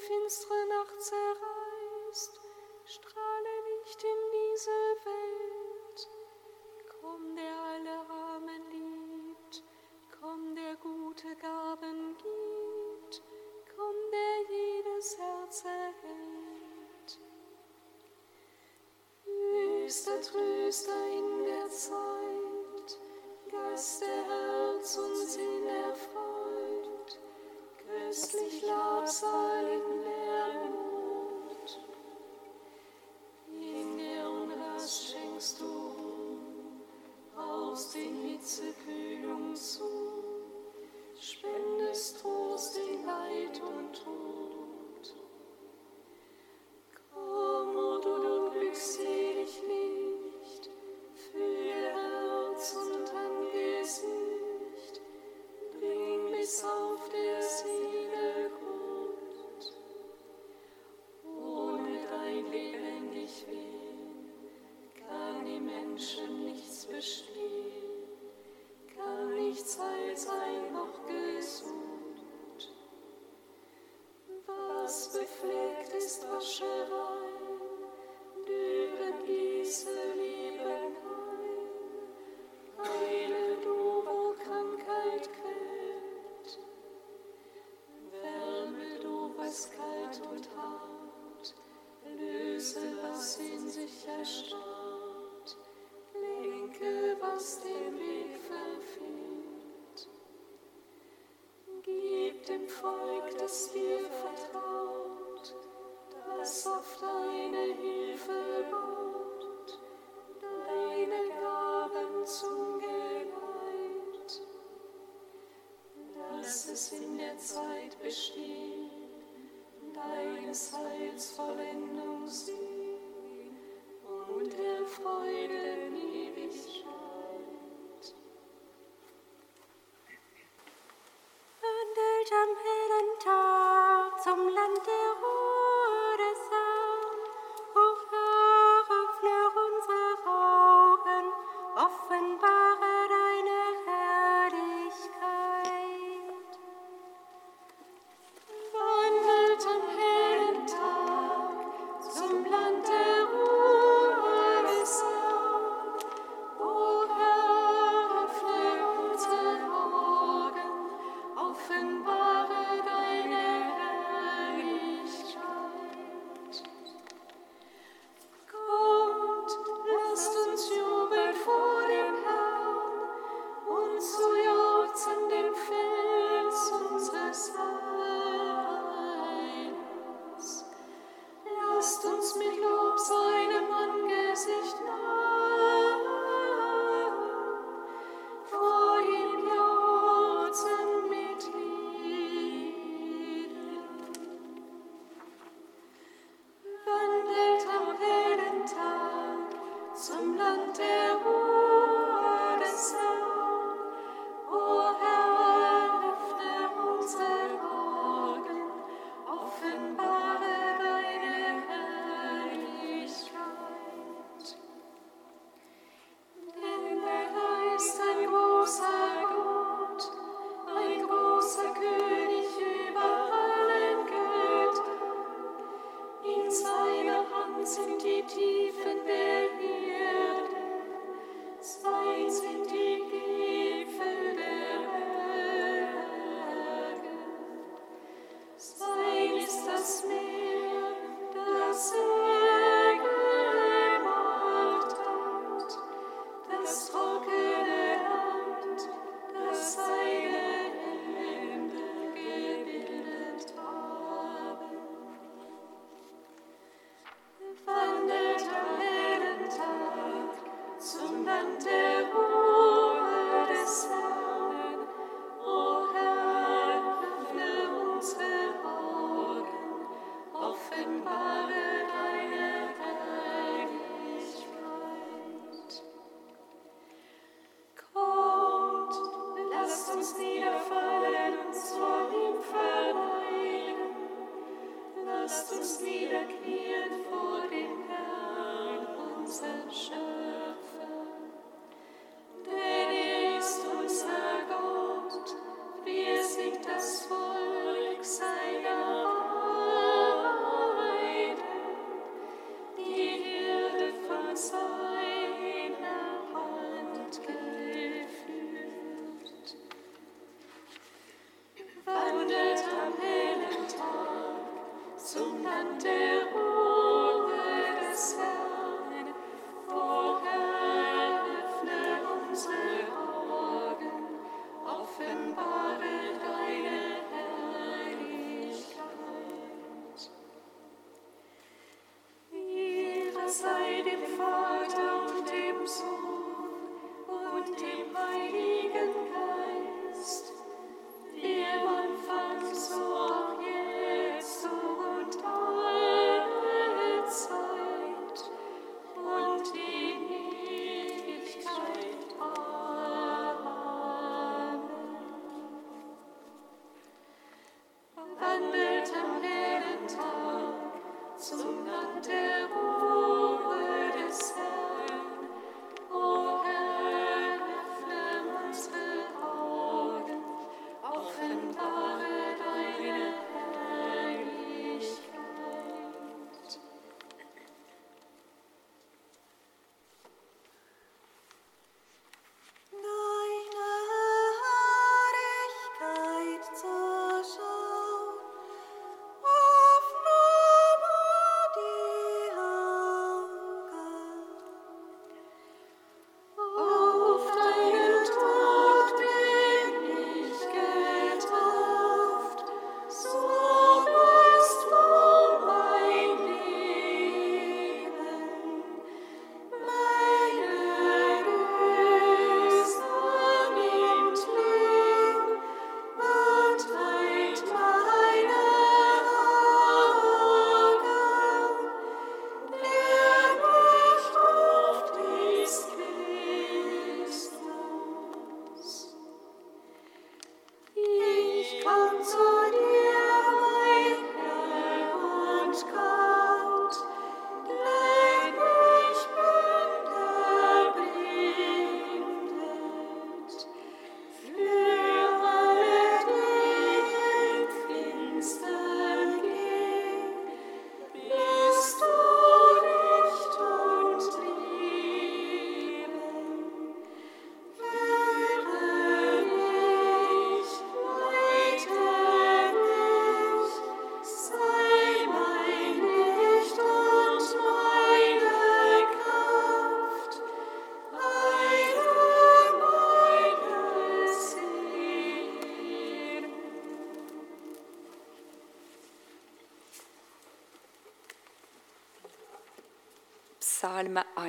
finstere Nacht zerreißt, strahle nicht in diese Welt. Komm, der alle Armen liebt, komm, der gute Gaben gibt, komm, der jedes Herz erhält. Höchster Tröster in der Zeit, Geist der Gestieg deines heilsvollen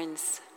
Psalm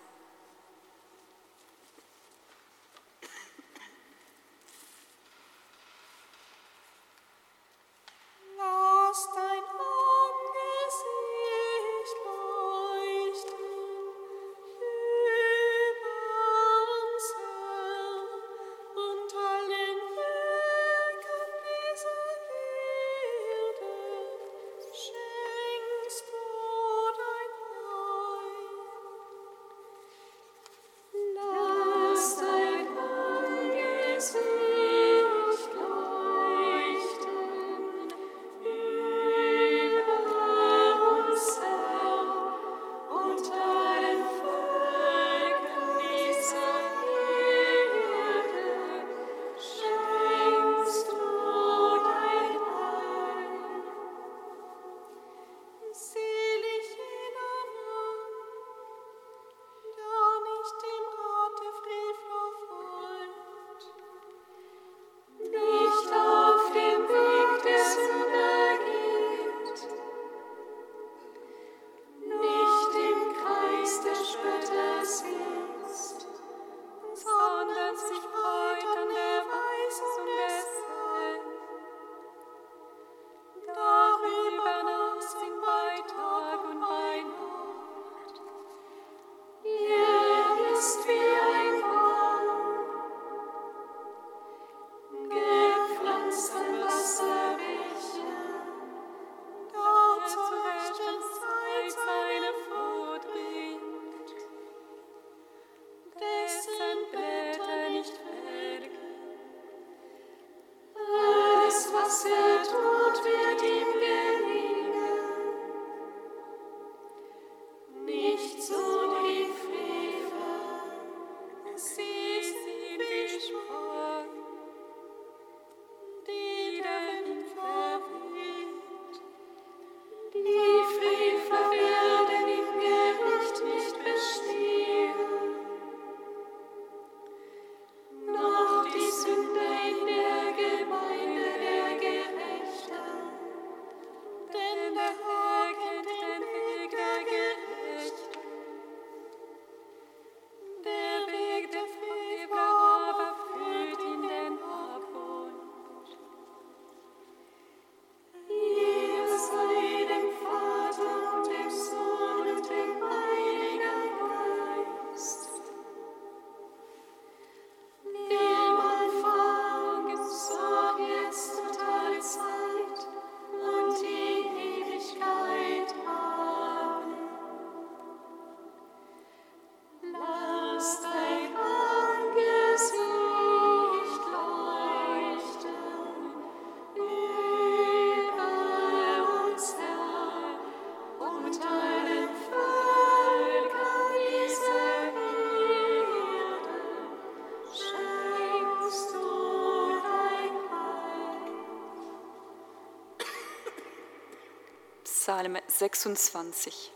26.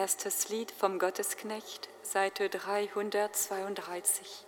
Erstes Lied vom Gottesknecht, Seite 332.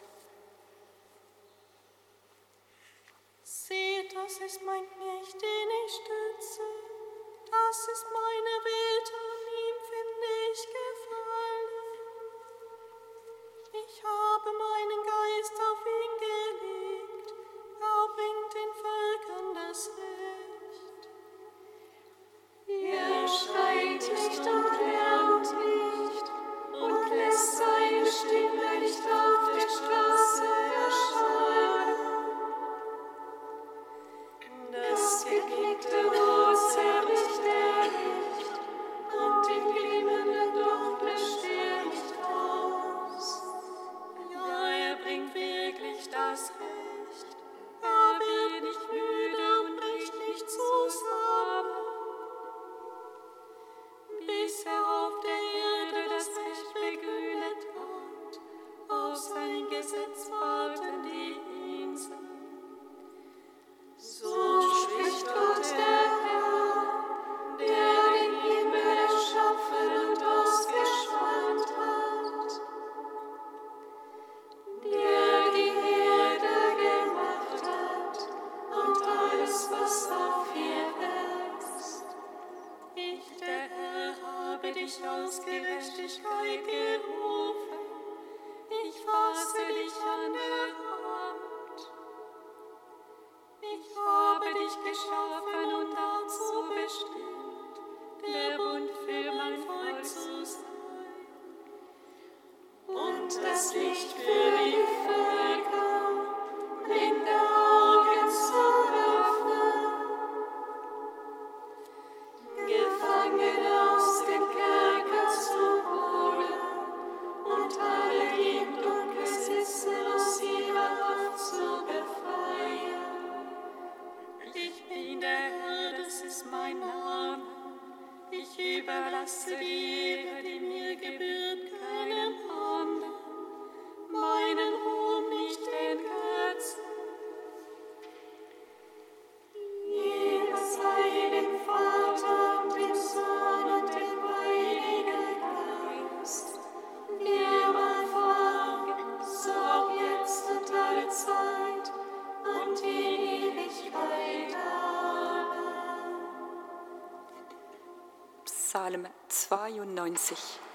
Psalm 92.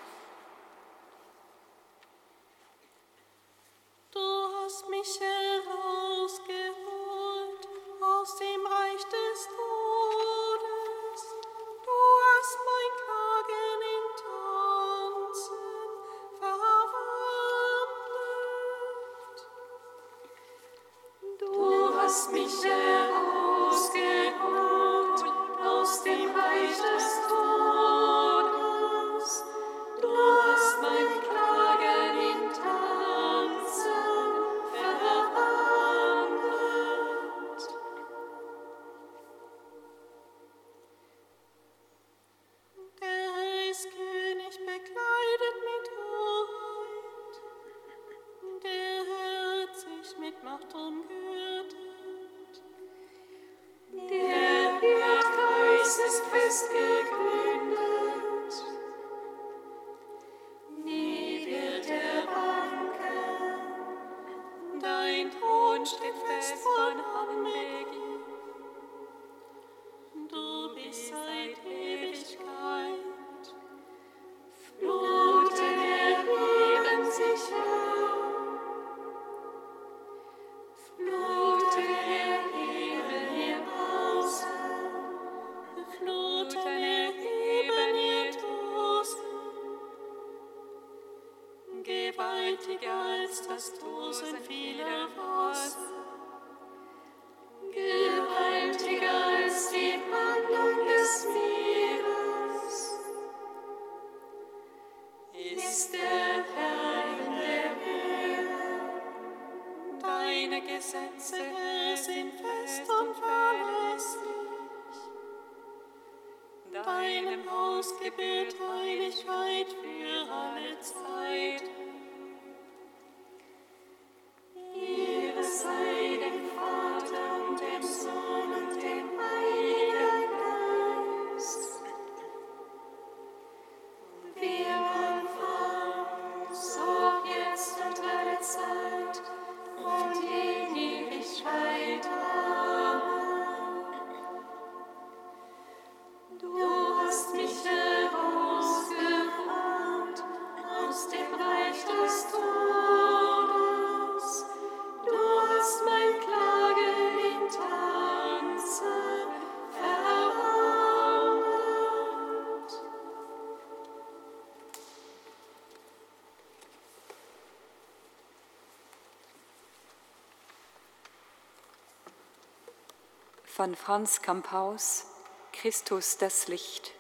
von Franz Kamphaus Christus das Licht.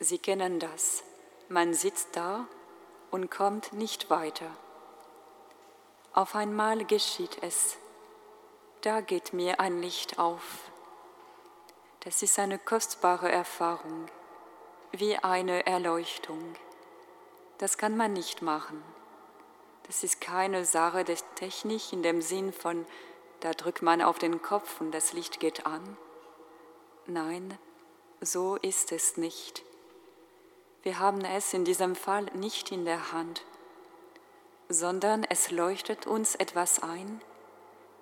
Sie kennen das. Man sitzt da und kommt nicht weiter. Auf einmal geschieht es. Da geht mir ein Licht auf. Das ist eine kostbare Erfahrung, wie eine Erleuchtung. Das kann man nicht machen. Das ist keine Sache der Technik in dem Sinn von da drückt man auf den Kopf und das Licht geht an. Nein, so ist es nicht. Wir haben es in diesem Fall nicht in der Hand, sondern es leuchtet uns etwas ein,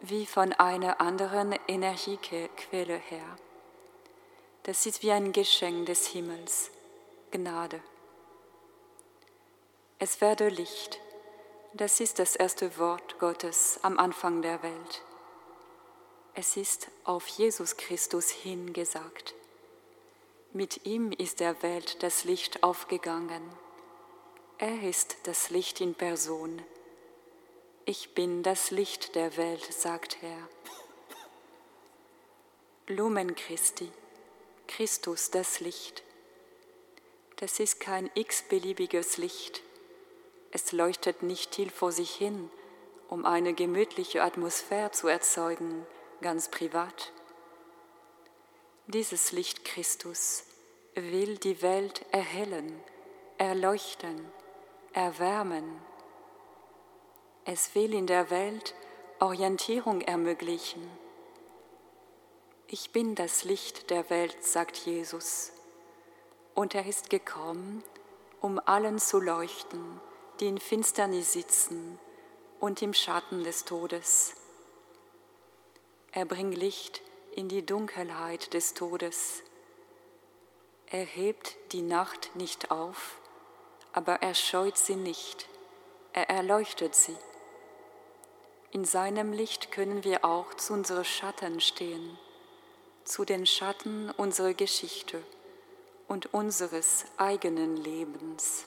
wie von einer anderen Energiequelle her. Das ist wie ein Geschenk des Himmels, Gnade. Es werde Licht, das ist das erste Wort Gottes am Anfang der Welt. Es ist auf Jesus Christus hingesagt. Mit ihm ist der Welt das Licht aufgegangen. Er ist das Licht in Person. Ich bin das Licht der Welt, sagt er. Lumen Christi, Christus das Licht. Das ist kein x-beliebiges Licht. Es leuchtet nicht still vor sich hin, um eine gemütliche Atmosphäre zu erzeugen, ganz privat. Dieses Licht Christus will die Welt erhellen, erleuchten, erwärmen. Es will in der Welt Orientierung ermöglichen. Ich bin das Licht der Welt, sagt Jesus, und er ist gekommen, um allen zu leuchten, die in Finsternis sitzen und im Schatten des Todes. Er bringt Licht in die Dunkelheit des Todes. Er hebt die Nacht nicht auf, aber er scheut sie nicht, er erleuchtet sie. In seinem Licht können wir auch zu unseren Schatten stehen, zu den Schatten unserer Geschichte und unseres eigenen Lebens.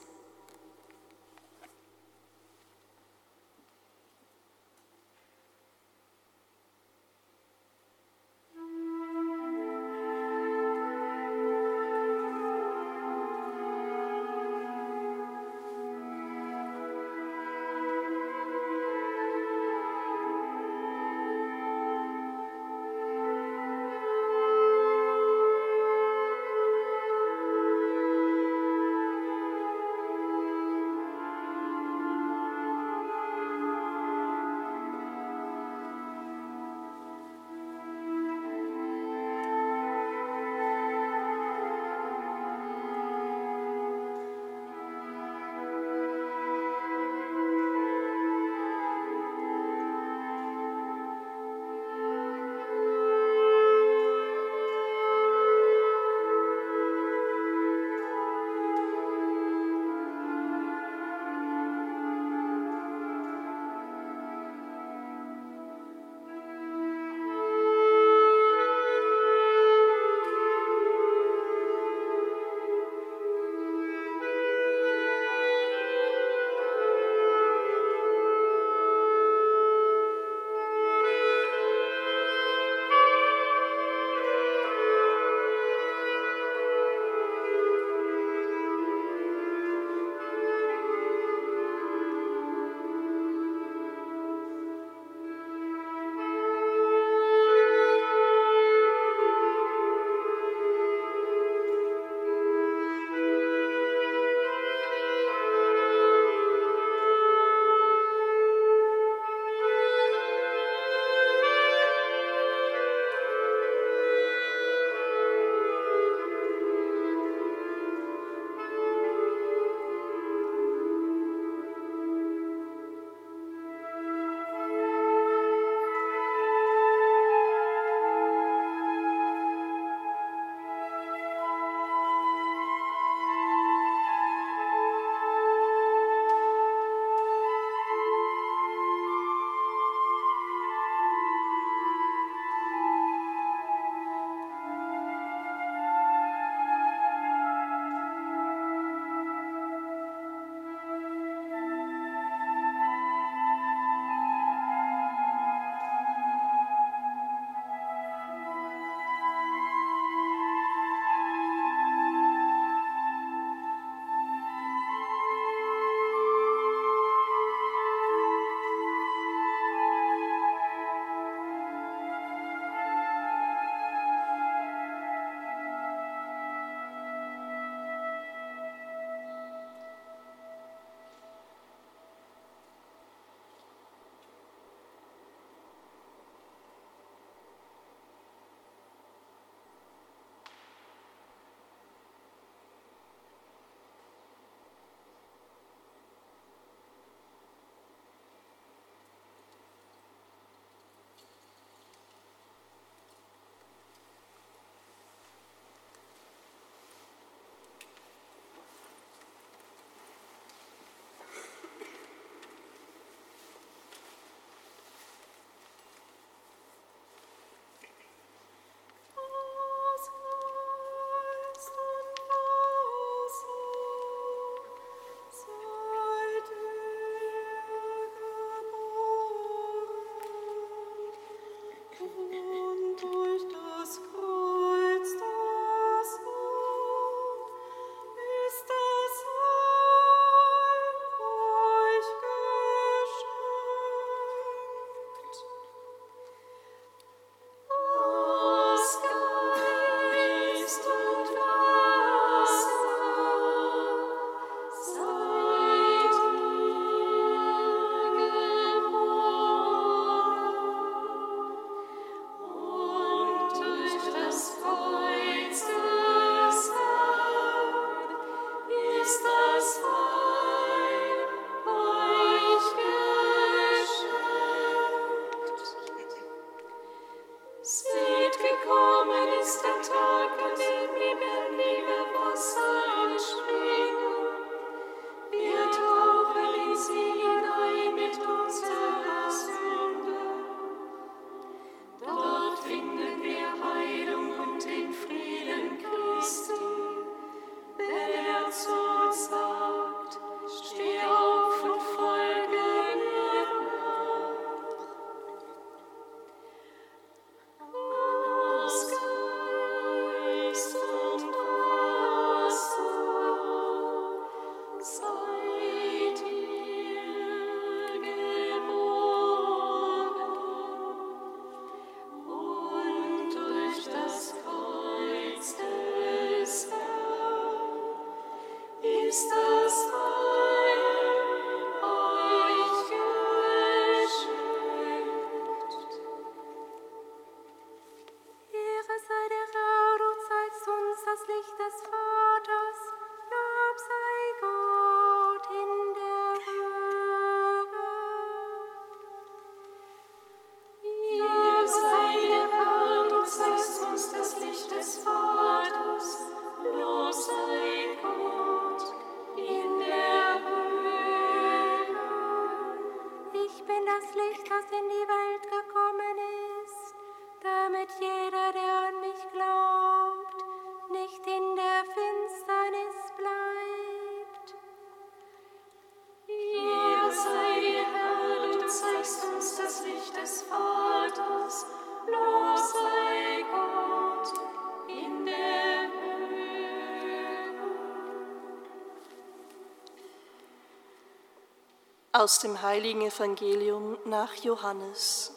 Aus dem heiligen Evangelium nach Johannes.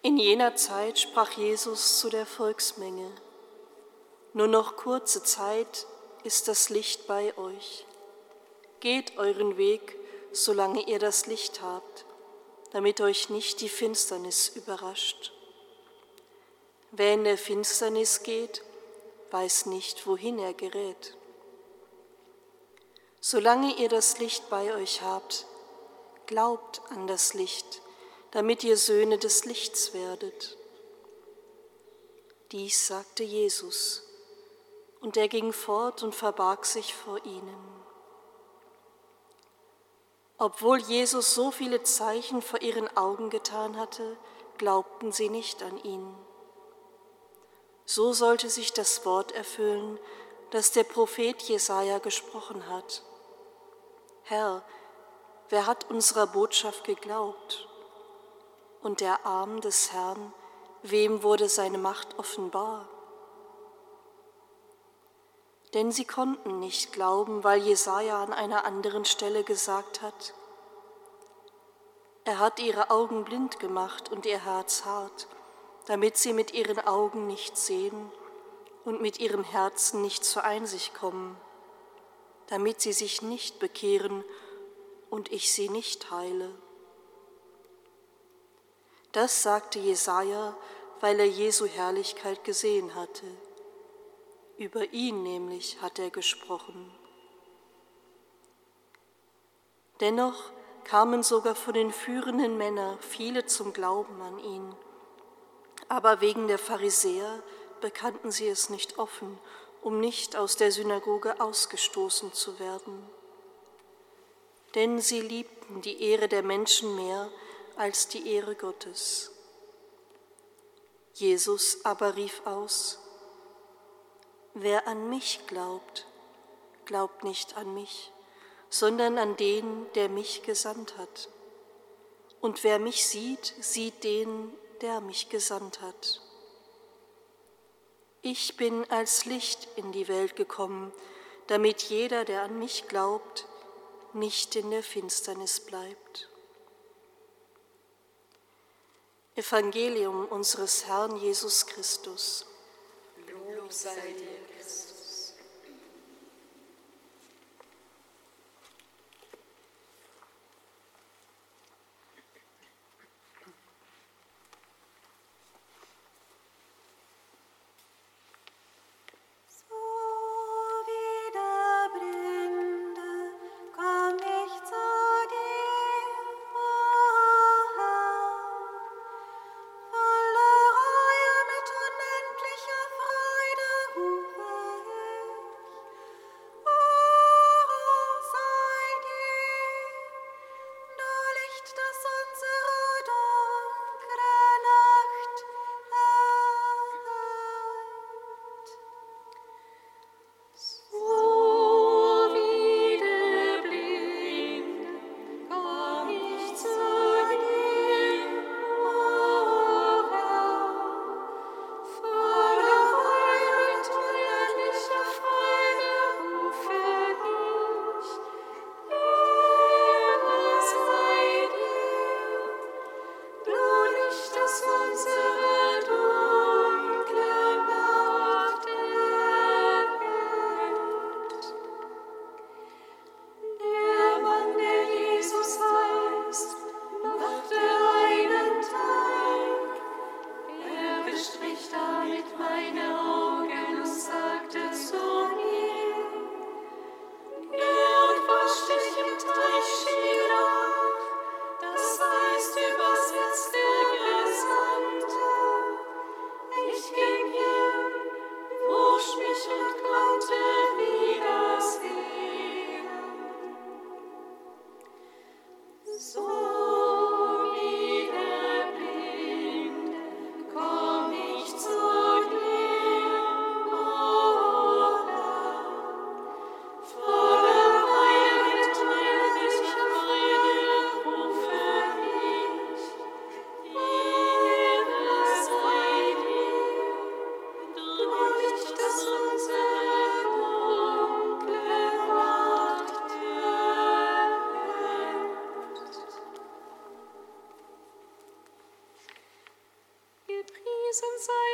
In jener Zeit sprach Jesus zu der Volksmenge, nur noch kurze Zeit ist das Licht bei euch. Geht euren Weg, solange ihr das Licht habt, damit euch nicht die Finsternis überrascht. Wer in der Finsternis geht, weiß nicht, wohin er gerät. Solange ihr das Licht bei euch habt, glaubt an das Licht, damit ihr Söhne des Lichts werdet. Dies sagte Jesus, und er ging fort und verbarg sich vor ihnen. Obwohl Jesus so viele Zeichen vor ihren Augen getan hatte, glaubten sie nicht an ihn. So sollte sich das Wort erfüllen, das der Prophet Jesaja gesprochen hat. Herr, wer hat unserer Botschaft geglaubt? Und der Arm des Herrn, wem wurde seine Macht offenbar? Denn sie konnten nicht glauben, weil Jesaja an einer anderen Stelle gesagt hat: Er hat ihre Augen blind gemacht und ihr Herz hart, damit sie mit ihren Augen nicht sehen und mit ihrem Herzen nicht zur Einsicht kommen damit sie sich nicht bekehren und ich sie nicht heile. Das sagte Jesaja, weil er Jesu Herrlichkeit gesehen hatte. Über ihn nämlich hat er gesprochen. Dennoch kamen sogar von den führenden Männern viele zum Glauben an ihn. Aber wegen der Pharisäer bekannten sie es nicht offen um nicht aus der Synagoge ausgestoßen zu werden. Denn sie liebten die Ehre der Menschen mehr als die Ehre Gottes. Jesus aber rief aus, Wer an mich glaubt, glaubt nicht an mich, sondern an den, der mich gesandt hat. Und wer mich sieht, sieht den, der mich gesandt hat. Ich bin als Licht in die Welt gekommen, damit jeder, der an mich glaubt, nicht in der Finsternis bleibt. Evangelium unseres Herrn Jesus Christus. Lob sei dir. Since.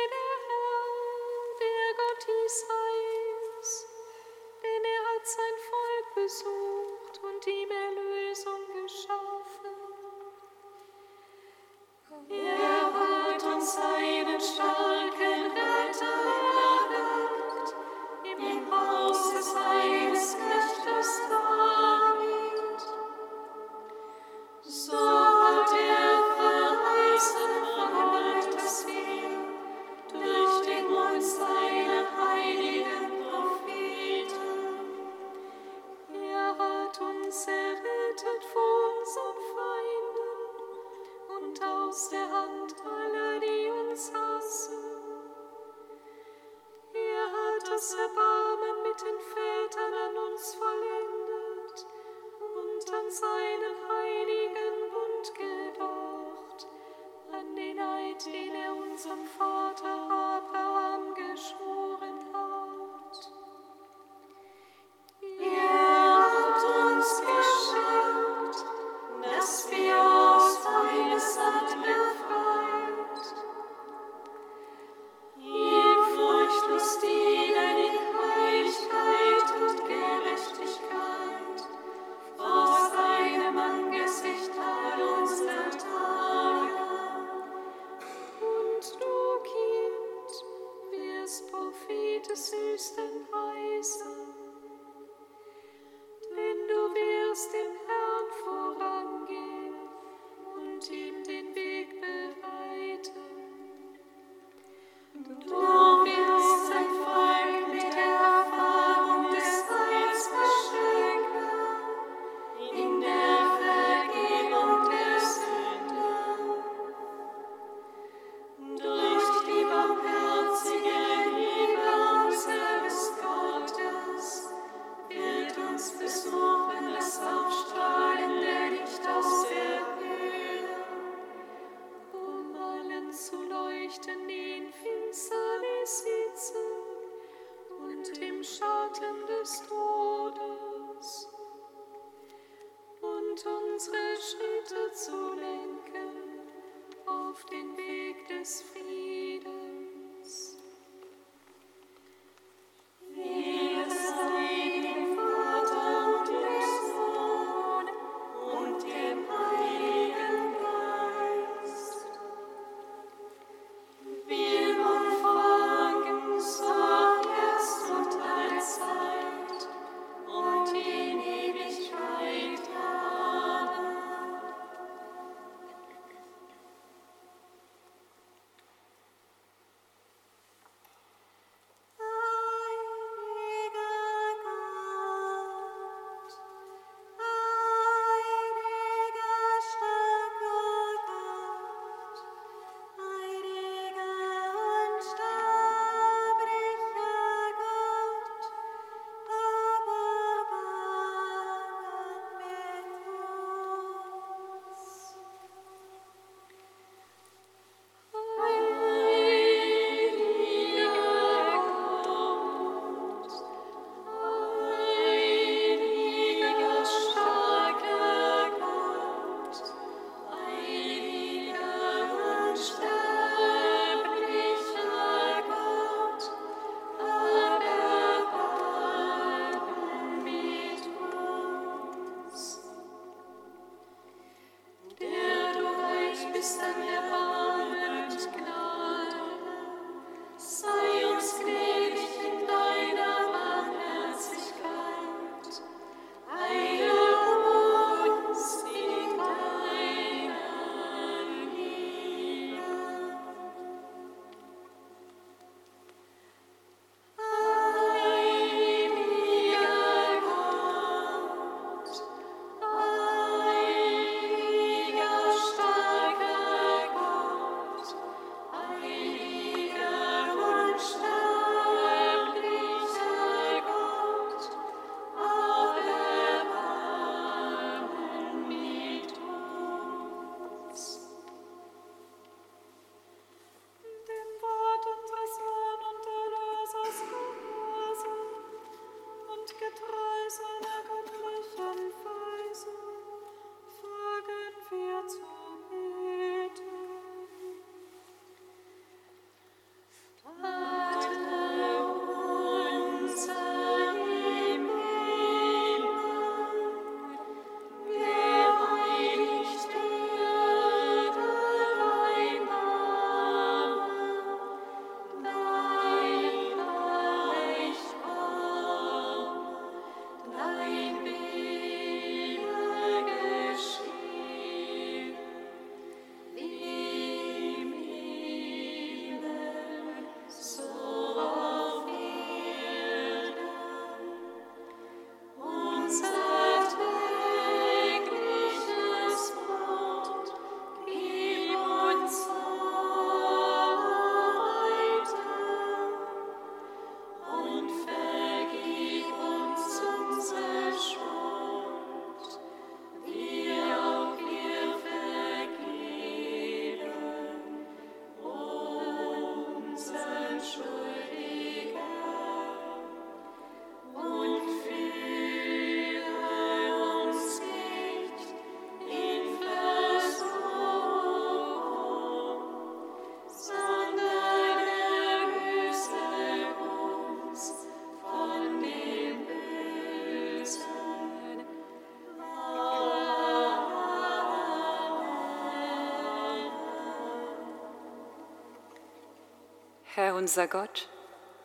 Unser Gott,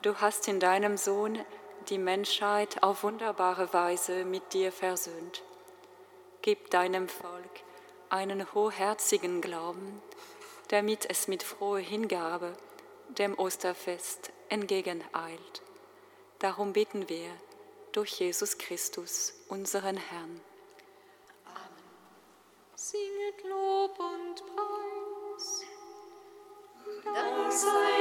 du hast in deinem Sohn die Menschheit auf wunderbare Weise mit dir versöhnt. Gib deinem Volk einen hochherzigen Glauben, damit es mit froher Hingabe dem Osterfest entgegeneilt. Darum bitten wir durch Jesus Christus, unseren Herrn. Amen. Singet Lob und Preis. Dank sei.